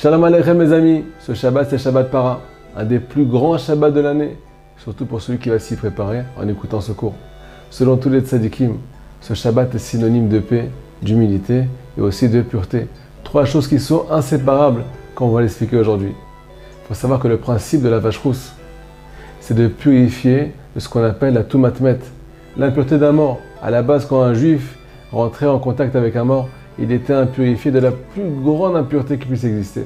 Shalom Aleichem mes amis, ce Shabbat c'est Shabbat Para, un des plus grands Shabbats de l'année, surtout pour celui qui va s'y préparer en écoutant ce cours. Selon tous les tzadikim, ce Shabbat est synonyme de paix, d'humilité et aussi de pureté. Trois choses qui sont inséparables, comme on va l'expliquer aujourd'hui. Il faut savoir que le principe de la vache rousse, c'est de purifier de ce qu'on appelle la tumatmet, l'impureté d'un mort. À la base, quand un juif rentrait en contact avec un mort, il était impurifié de la plus grande impureté qui puisse exister.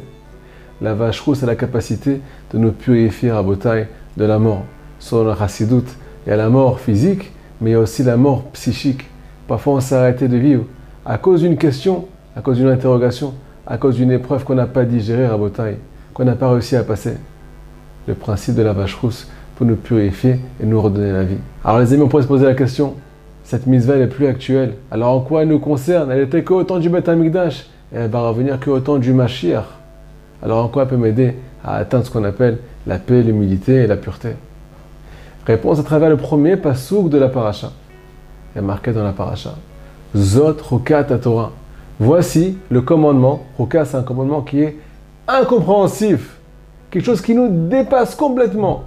La vache rousse a la capacité de nous purifier à Botaï de la mort. Selon la chassidoute, il y a la mort physique, mais il y a aussi la mort psychique. Parfois, on s'est arrêté de vivre à cause d'une question, à cause d'une interrogation, à cause d'une épreuve qu'on n'a pas digérée à Botaï, qu'on n'a pas réussi à passer. Le principe de la vache rousse pour nous purifier et nous redonner la vie. Alors les amis, on pourrait se poser la question, cette mitzvah est plus actuelle. Alors en quoi elle nous concerne? Elle était qu'au temps du Beth Amikdash et elle va revenir qu'au du Mashiach. Alors en quoi elle peut m'aider à atteindre ce qu'on appelle la paix, l'humilité et la pureté? Réponse à travers le premier pasouk de la paracha. Il est marqué dans la paracha. Zot Rokat Torah. Voici le commandement. Rokat, c'est un commandement qui est incompréhensif. Quelque chose qui nous dépasse complètement.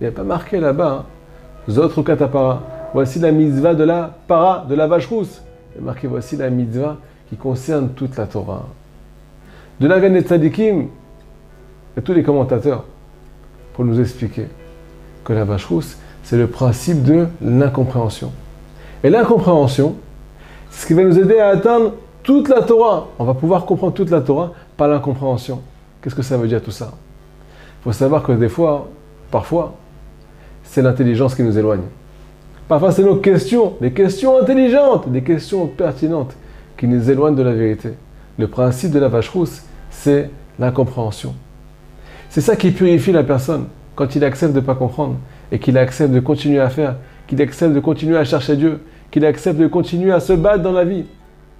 Il n'y a pas marqué là-bas. Hein. Zot Rokat Para. Voici la mitzvah de la para, de la vache rousse. Il est marqué voici la mitzvah qui concerne toute la Torah. De la des Tzadikim et tous les commentateurs pour nous expliquer que la vache rousse, c'est le principe de l'incompréhension. Et l'incompréhension, c'est ce qui va nous aider à atteindre toute la Torah. On va pouvoir comprendre toute la Torah par l'incompréhension. Qu'est-ce que ça veut dire tout ça? Il faut savoir que des fois, parfois, c'est l'intelligence qui nous éloigne. Parfois, c'est nos questions, des questions intelligentes, des questions pertinentes qui nous éloignent de la vérité. Le principe de la vache rousse, c'est l'incompréhension. C'est ça qui purifie la personne quand il accepte de ne pas comprendre et qu'il accepte de continuer à faire, qu'il accepte de continuer à chercher Dieu, qu'il accepte de continuer à se battre dans la vie,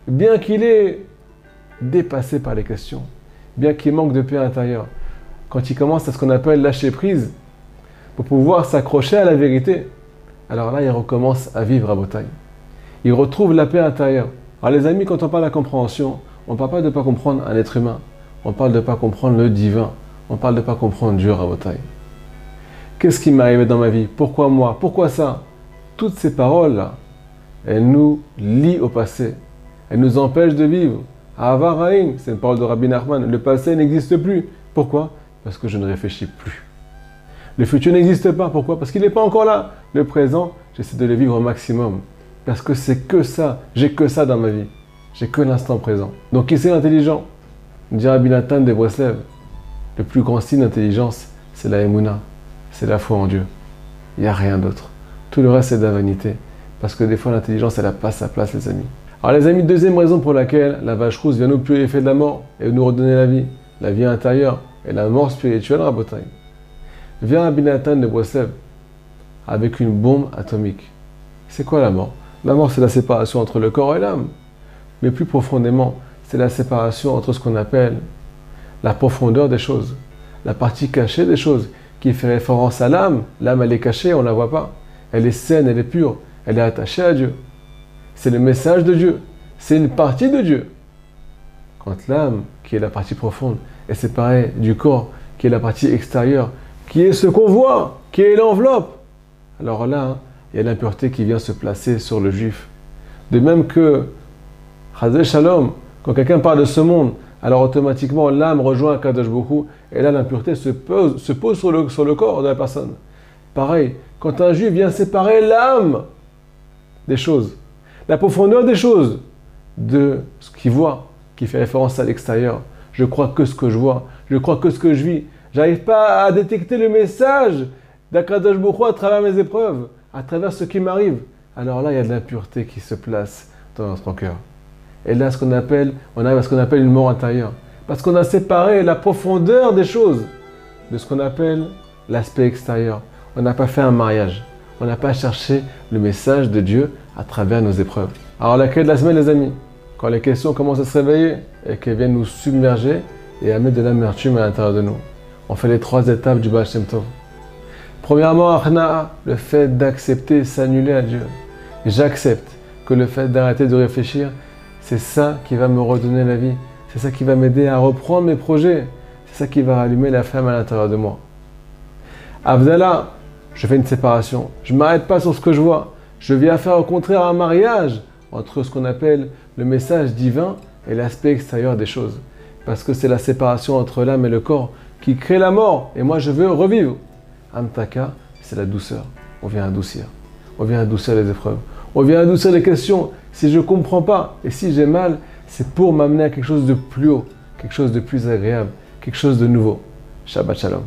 bien qu'il est dépassé par les questions, bien qu'il manque de paix intérieure. Quand il commence à ce qu'on appelle lâcher prise, pour pouvoir s'accrocher à la vérité, alors là, il recommence à vivre à Botaï. Il retrouve la paix intérieure. Alors les amis, quand on parle de la compréhension, on ne parle pas de ne pas comprendre un être humain, on parle de ne pas comprendre le divin, on parle de ne pas comprendre Dieu à Botaï. Qu'est-ce qui m'est arrivé dans ma vie? Pourquoi moi? Pourquoi ça? Toutes ces paroles-là, elles nous lient au passé. Elles nous empêchent de vivre. Avaraim, c'est une parole de Rabbi Nachman, le passé n'existe plus. Pourquoi? Parce que je ne réfléchis plus. Le futur n'existe pas. Pourquoi? Parce qu'il n'est pas encore là. Le présent, j'essaie de le vivre au maximum. Parce que c'est que ça. J'ai que ça dans ma vie. J'ai que l'instant présent. Donc, qui c'est l'intelligent? Dit Rabbi Nathan de Breslev. Le plus grand signe d'intelligence, c'est la Emouna. C'est la foi en Dieu. Il n'y a rien d'autre. Tout le reste, c'est de la vanité. Parce que des fois, l'intelligence, elle n'a pas sa place, les amis. Alors, les amis, deuxième raison pour laquelle la vache rousse vient nous purifier de la mort et nous redonner la vie, la vie intérieure et la mort spirituelle, Rabotai. Vient Abinatan de Breslev avec une bombe atomique. C'est quoi la mort? La mort, c'est la séparation entre le corps et l'âme. Mais plus profondément, c'est la séparation entre ce qu'on appelle la profondeur des choses, la partie cachée des choses, qui fait référence à l'âme. L'âme, elle est cachée, on ne la voit pas. Elle est saine, elle est pure, elle est attachée à Dieu. C'est le message de Dieu. C'est une partie de Dieu. Quand l'âme, qui est la partie profonde, est séparée du corps, qui est la partie extérieure, qui est ce qu'on voit, qui est l'enveloppe, alors là, il y a l'impureté qui vient se placer sur le juif. De même que, Chazé Shalom, quand quelqu'un parle de ce monde, alors automatiquement l'âme rejoint Kadosh Bokhu, et là l'impureté se pose, sur le corps de la personne. Pareil, quand un juif vient séparer l'âme des choses, la profondeur des choses, de ce qu'il voit, qui fait référence à l'extérieur, je crois que ce que je vois, je crois que ce que je vis, j'arrive pas à détecter le message d'Akadosh Bokhu à travers mes épreuves, à travers ce qui m'arrive. Alors là, il y a de l'impureté qui se place dans notre cœur. Et là, ce qu'on appelle, on arrive à ce qu'on appelle une mort intérieure. Parce qu'on a séparé la profondeur des choses de ce qu'on appelle l'aspect extérieur. On n'a pas fait un mariage. On n'a pas cherché le message de Dieu à travers nos épreuves. Alors la clé de la semaine, les amis, quand les questions commencent à se réveiller et qu'elles viennent nous submerger et à mettre de l'amertume à l'intérieur de nous, on fait les trois étapes du Baal Shem Tov. Premièrement, le fait d'accepter, s'annuler à Dieu. J'accepte que le fait d'arrêter de réfléchir, c'est ça qui va me redonner la vie. C'est ça qui va m'aider à reprendre mes projets. c'est ça qui va rallumer la flamme à l'intérieur de moi. Abdallah, je fais une séparation. Je ne m'arrête pas sur ce que je vois. Je viens faire au contraire un mariage entre ce qu'on appelle le message divin et l'aspect extérieur des choses. Parce que c'est la séparation entre l'âme et le corps qui crée la mort. Et moi, je veux revivre. Antaka, c'est la douceur. On vient adoucir. On vient adoucir les épreuves. On vient adoucir les questions. Si je ne comprends pas et si j'ai mal, c'est pour m'amener à quelque chose de plus haut, quelque chose de plus agréable, quelque chose de nouveau. Shabbat Shalom.